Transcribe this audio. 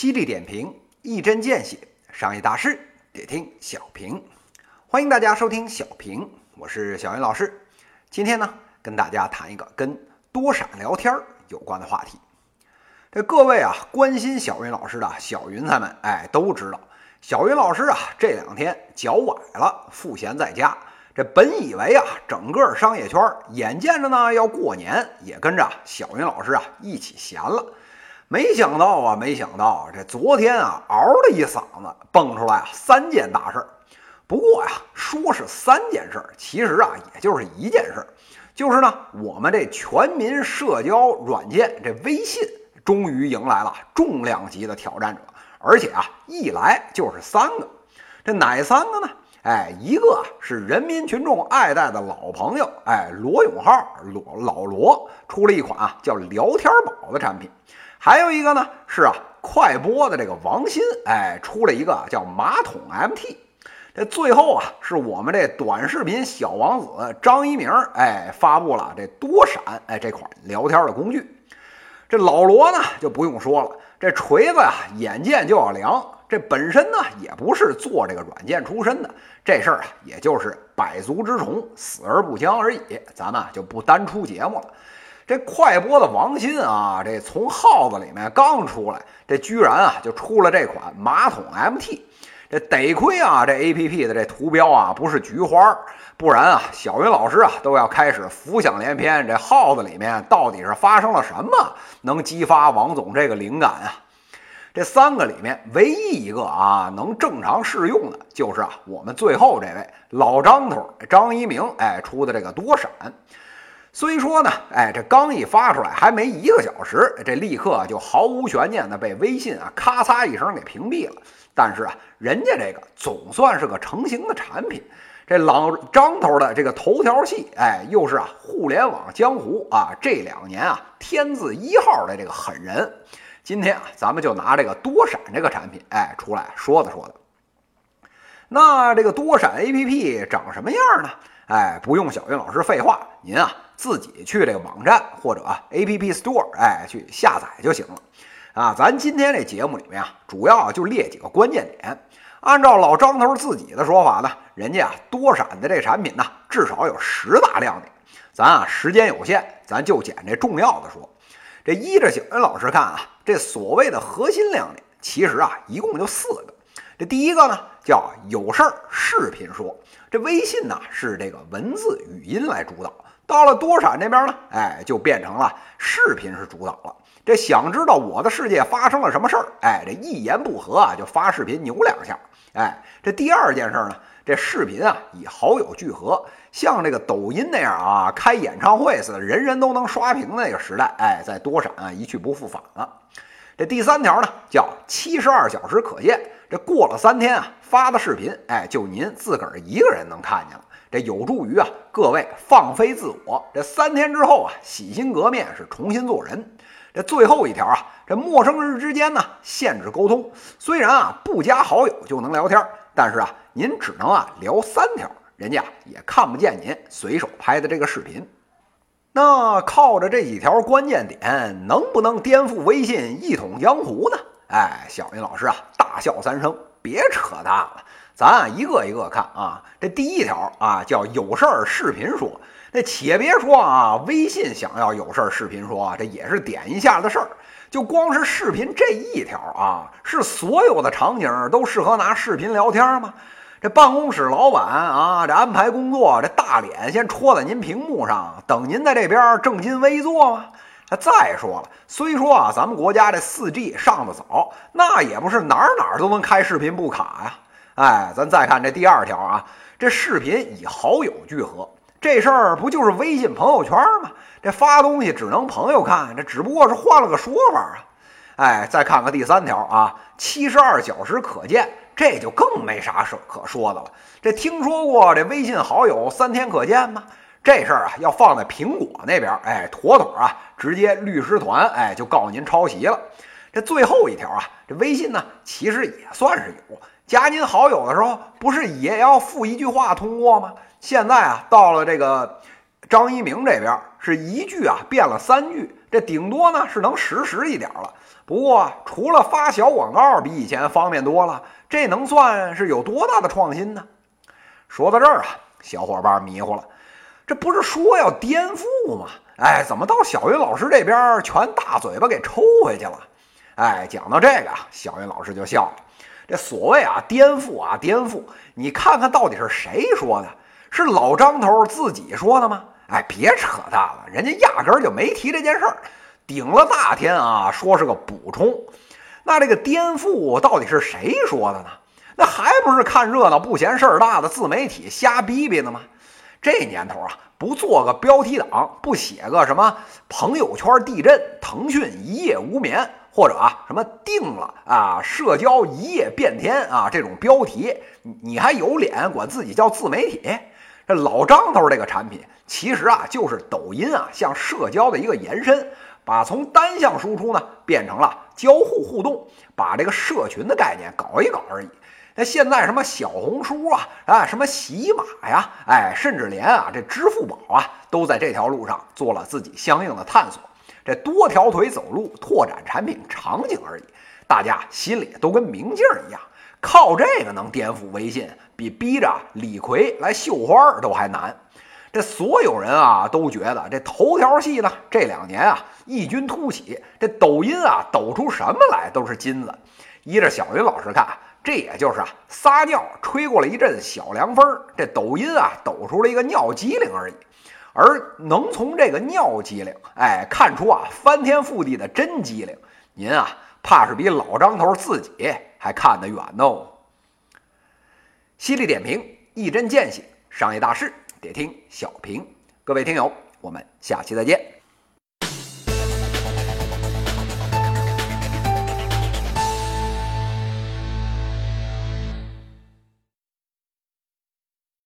犀利点评，一针见血，商业大事得听小平。欢迎大家收听小平，我是小云老师。今天呢，跟大家谈一个跟多闪聊天有关的话题。这各位啊，关心小云老师的小云彩们，哎，都知道小云老师啊，这两天脚崴了，赋闲在家。这本以为啊，整个商业圈眼见着呢要过年，也跟着小云老师啊一起闲了。没想到啊，没想到啊这昨天啊，嗷的一嗓子蹦出来啊，三件大事儿。不过呀，说是三件事儿，其实啊，也就是一件事儿，就是呢，我们这全民社交软件这微信终于迎来了重量级的挑战者，而且啊，一来就是三个。这哪三个呢？哎，一个是人民群众爱戴的老朋友，哎，罗永浩罗老罗出了一款啊叫聊天宝的产品。还有一个呢，是啊，快播的这个王鑫，哎，出了一个叫马桶 MT。这最后啊，是我们这短视频小王子张一鸣，哎，发布了这多闪，哎，这款聊天的工具。这老罗呢，就不用说了，这锤子呀，眼见就要凉。这本身呢，也不是做这个软件出身的，这事儿啊，也就是百足之虫，死而不僵而已。咱们就不单出节目了。这快播的王鑫啊，这从号子里面刚出来，这居然啊就出了这款马桶 MT，这得亏啊这 APP 的这图标啊不是菊花，不然啊小云老师啊都要开始浮想联翩，这号子里面到底是发生了什么，能激发王总这个灵感啊？这三个里面唯一一个啊能正常适用的，就是啊我们最后这位老张头张一鸣哎出的这个多闪。虽说呢，哎，这刚一发出来还没一个小时，这立刻就毫无悬念的被微信啊咔嚓一声给屏蔽了。但是啊，人家这个总算是个成型的产品。这老张头的这个头条戏，哎，又是啊互联网江湖啊这两年啊天字一号的这个狠人。今天啊，咱们就拿这个多闪这个产品，哎，出来说的说的。那这个多闪 APP 长什么样呢？哎，不用小云老师废话，您啊。自己去这个网站或者 App Store，哎，去下载就行了。啊，咱今天这节目里面啊，主要就列几个关键点。按照老张头自己的说法呢，人家啊多闪的这产品呢，至少有十大亮点。咱啊时间有限，咱就捡这重要的说。这依着小云老师看啊，这所谓的核心亮点，其实啊一共就四个。这第一个呢叫有事儿视频说，这微信呢是这个文字语音来主导。到了多闪这边呢，哎，就变成了视频是主导了。这想知道我的世界发生了什么事儿，哎，这一言不合啊就发视频扭两下，哎，这第二件事呢，这视频啊以好友聚合，像这个抖音那样啊开演唱会似的，人人都能刷屏那个时代，哎，在多闪啊一去不复返了。这第三条呢叫七十二小时可见，这过了三天啊发的视频，哎，就您自个儿一个人能看见了。这有助于啊，各位放飞自我。这三天之后啊，洗心革面是重新做人。这最后一条啊，这陌生人之间呢，限制沟通。虽然啊，不加好友就能聊天，但是啊，您只能啊聊三条，人家也看不见您随手拍的这个视频。那靠着这几条关键点，能不能颠覆微信一统江湖呢？哎，小云老师啊，大笑三声，别扯淡了。咱啊一个一个看啊，这第一条啊叫有事儿视频说，那且别说啊，微信想要有事儿视频说，这也是点一下的事儿。就光是视频这一条啊，是所有的场景都适合拿视频聊天吗？这办公室老板啊，这安排工作，这大脸先戳在您屏幕上，等您在这边正襟危坐吗？那再说了，虽说啊，咱们国家这四 G 上的早，那也不是哪儿哪儿都能开视频不卡呀。哎，咱再看这第二条啊，这视频以好友聚合，这事儿不就是微信朋友圈吗？这发东西只能朋友看，这只不过是换了个说法啊。哎，再看看第三条啊，七十二小时可见，这就更没啥说可说的了。这听说过这微信好友三天可见吗？这事儿啊，要放在苹果那边，哎，妥妥啊，直接律师团哎就告您抄袭了。这最后一条啊，这微信呢，其实也算是有。加您好友的时候，不是也要附一句话通过吗？现在啊，到了这个张一鸣这边，是一句啊变了三句，这顶多呢是能实时一点了。不过除了发小广告比以前方便多了，这能算是有多大的创新呢？说到这儿啊，小伙伴迷糊了，这不是说要颠覆吗？哎，怎么到小云老师这边全大嘴巴给抽回去了？哎，讲到这个啊，小云老师就笑了。这所谓啊颠覆啊颠覆，你看看到底是谁说的？是老张头自己说的吗？哎，别扯淡了，人家压根儿就没提这件事儿，顶了大天啊，说是个补充。那这个颠覆到底是谁说的呢？那还不是看热闹不嫌事儿大的自媒体瞎逼逼呢吗？这年头啊，不做个标题党，不写个什么朋友圈地震，腾讯一夜无眠。或者啊，什么定了啊，社交一夜变天啊，这种标题，你还有脸管自己叫自媒体？这老张头这个产品，其实啊，就是抖音啊，向社交的一个延伸，把从单向输出呢，变成了交互互动，把这个社群的概念搞一搞而已。那现在什么小红书啊，啊，什么喜马呀，哎，甚至连啊这支付宝啊，都在这条路上做了自己相应的探索。这多条腿走路，拓展产品场景而已，大家心里都跟明镜一样，靠这个能颠覆微信，比逼着李逵来绣花都还难。这所有人啊都觉得这头条系呢这两年啊异军突起，这抖音啊抖出什么来都是金子。依着小云老师看，这也就是啊撒尿吹过了一阵小凉风，这抖音啊抖出了一个尿机灵而已。而能从这个尿机灵，哎，看出啊翻天覆地的真机灵，您啊怕是比老张头自己还看得远呢。犀利点评，一针见血，商业大事得听小平。各位听友，我们下期再见。